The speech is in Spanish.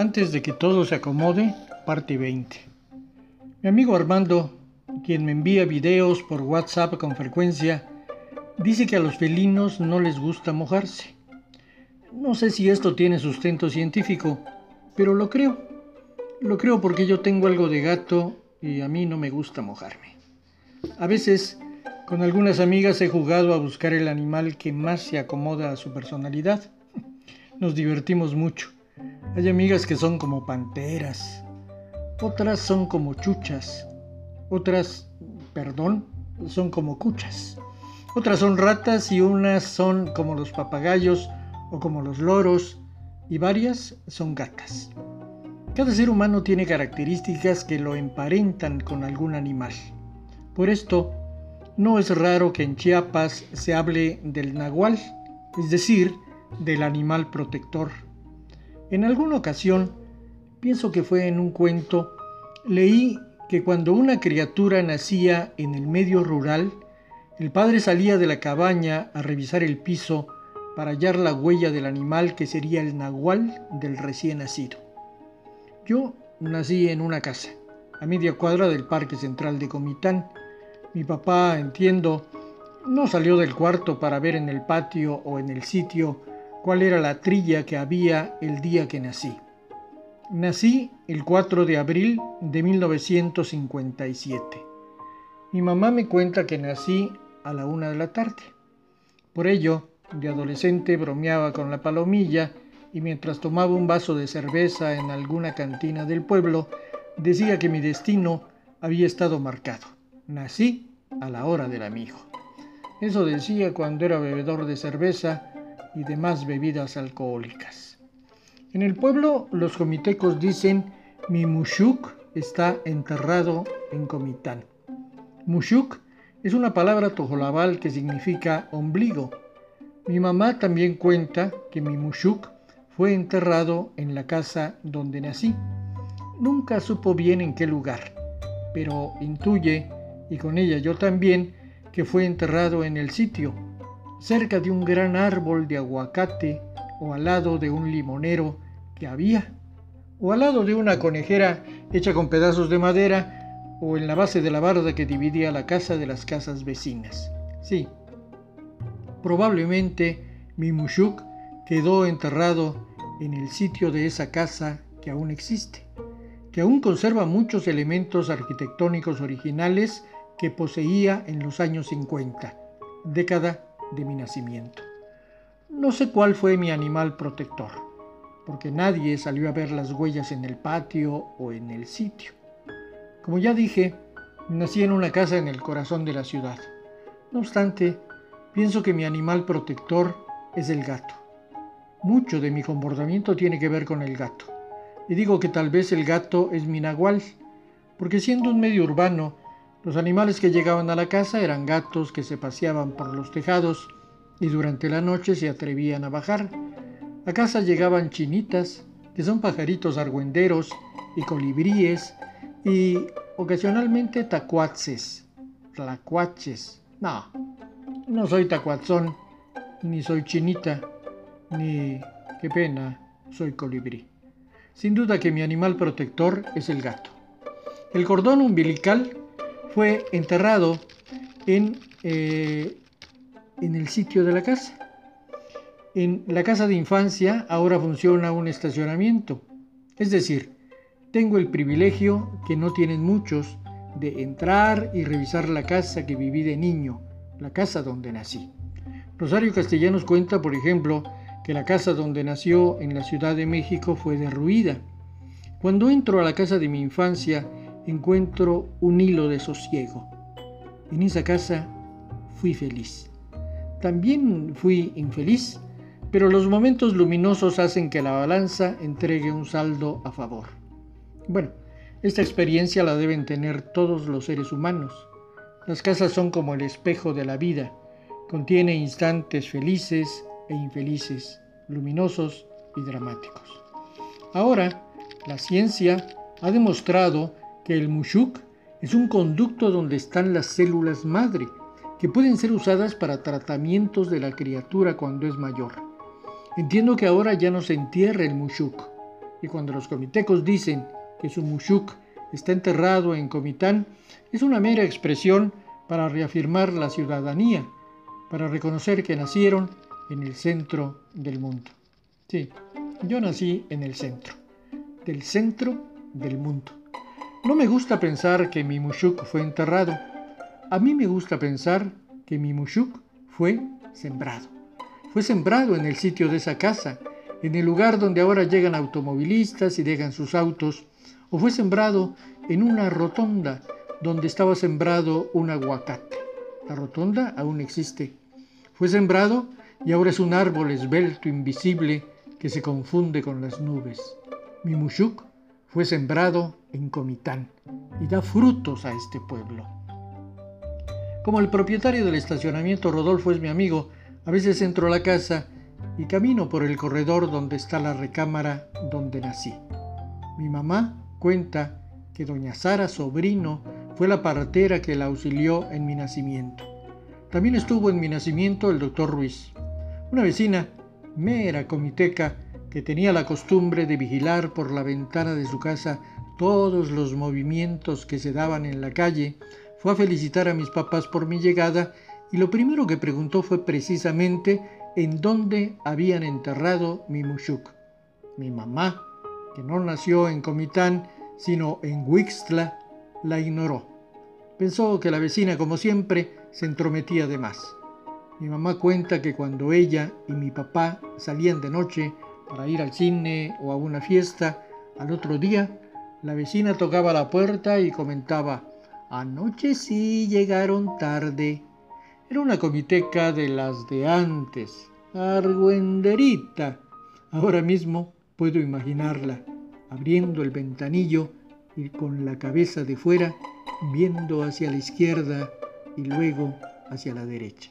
Antes de que todo se acomode, parte 20. Mi amigo Armando, quien me envía videos por WhatsApp con frecuencia, dice que a los felinos no les gusta mojarse. No sé si esto tiene sustento científico, pero lo creo. Lo creo porque yo tengo algo de gato y a mí no me gusta mojarme. A veces, con algunas amigas he jugado a buscar el animal que más se acomoda a su personalidad. Nos divertimos mucho. Hay amigas que son como panteras, otras son como chuchas, otras, perdón, son como cuchas, otras son ratas y unas son como los papagayos o como los loros y varias son gatas. Cada ser humano tiene características que lo emparentan con algún animal. Por esto, no es raro que en Chiapas se hable del nahual, es decir, del animal protector. En alguna ocasión, pienso que fue en un cuento, leí que cuando una criatura nacía en el medio rural, el padre salía de la cabaña a revisar el piso para hallar la huella del animal que sería el nahual del recién nacido. Yo nací en una casa, a media cuadra del Parque Central de Comitán. Mi papá, entiendo, no salió del cuarto para ver en el patio o en el sitio cuál era la trilla que había el día que nací. Nací el 4 de abril de 1957. Mi mamá me cuenta que nací a la una de la tarde. Por ello, de adolescente bromeaba con la palomilla y mientras tomaba un vaso de cerveza en alguna cantina del pueblo, decía que mi destino había estado marcado. Nací a la hora del amigo. Eso decía cuando era bebedor de cerveza y demás bebidas alcohólicas. En el pueblo los comitecos dicen mi mushuk está enterrado en Comitán. Mushuk es una palabra tojolabal que significa ombligo. Mi mamá también cuenta que mi mushuk fue enterrado en la casa donde nací. Nunca supo bien en qué lugar, pero intuye, y con ella yo también, que fue enterrado en el sitio cerca de un gran árbol de aguacate o al lado de un limonero que había, o al lado de una conejera hecha con pedazos de madera, o en la base de la barda que dividía la casa de las casas vecinas. Sí, probablemente mi mushuk quedó enterrado en el sitio de esa casa que aún existe, que aún conserva muchos elementos arquitectónicos originales que poseía en los años 50, década de mi nacimiento. No sé cuál fue mi animal protector, porque nadie salió a ver las huellas en el patio o en el sitio. Como ya dije, nací en una casa en el corazón de la ciudad. No obstante, pienso que mi animal protector es el gato. Mucho de mi comportamiento tiene que ver con el gato. Y digo que tal vez el gato es mi nahual, porque siendo un medio urbano, los animales que llegaban a la casa eran gatos que se paseaban por los tejados y durante la noche se atrevían a bajar. A casa llegaban chinitas, que son pajaritos argüenderos, y colibríes, y ocasionalmente tacuaces, tlacuaches. No, no soy tacuatzón, ni soy chinita, ni, qué pena, soy colibrí. Sin duda que mi animal protector es el gato. El cordón umbilical fue enterrado en, eh, en el sitio de la casa. En la casa de infancia ahora funciona un estacionamiento. Es decir, tengo el privilegio que no tienen muchos de entrar y revisar la casa que viví de niño, la casa donde nací. Rosario Castellanos cuenta, por ejemplo, que la casa donde nació en la Ciudad de México fue derruida. Cuando entro a la casa de mi infancia, encuentro un hilo de sosiego. En esa casa fui feliz. También fui infeliz, pero los momentos luminosos hacen que la balanza entregue un saldo a favor. Bueno, esta experiencia la deben tener todos los seres humanos. Las casas son como el espejo de la vida. Contiene instantes felices e infelices, luminosos y dramáticos. Ahora, la ciencia ha demostrado que el mushuk es un conducto donde están las células madre, que pueden ser usadas para tratamientos de la criatura cuando es mayor. Entiendo que ahora ya no se entierra el mushuk, Y cuando los comitecos dicen que su mushuk está enterrado en Comitán, es una mera expresión para reafirmar la ciudadanía, para reconocer que nacieron en el centro del mundo. Sí, yo nací en el centro, del centro del mundo. No me gusta pensar que mi mushuk fue enterrado. A mí me gusta pensar que mi mushuk fue sembrado. Fue sembrado en el sitio de esa casa, en el lugar donde ahora llegan automovilistas y dejan sus autos, o fue sembrado en una rotonda donde estaba sembrado un aguacate. La rotonda aún existe. Fue sembrado y ahora es un árbol esbelto, invisible, que se confunde con las nubes. Mi mushuk fue sembrado en Comitán y da frutos a este pueblo. Como el propietario del estacionamiento Rodolfo es mi amigo, a veces entro a la casa y camino por el corredor donde está la recámara donde nací. Mi mamá cuenta que doña Sara Sobrino fue la partera que la auxilió en mi nacimiento. También estuvo en mi nacimiento el doctor Ruiz, una vecina, mera comiteca, que tenía la costumbre de vigilar por la ventana de su casa todos los movimientos que se daban en la calle, fue a felicitar a mis papás por mi llegada y lo primero que preguntó fue precisamente en dónde habían enterrado mi mushuk. Mi mamá, que no nació en Comitán, sino en Huixtla, la ignoró. Pensó que la vecina, como siempre, se entrometía de más. Mi mamá cuenta que cuando ella y mi papá salían de noche para ir al cine o a una fiesta, al otro día la vecina tocaba la puerta y comentaba, anoche sí llegaron tarde. Era una comiteca de las de antes, argüenderita. Ahora mismo puedo imaginarla, abriendo el ventanillo y con la cabeza de fuera, viendo hacia la izquierda y luego hacia la derecha.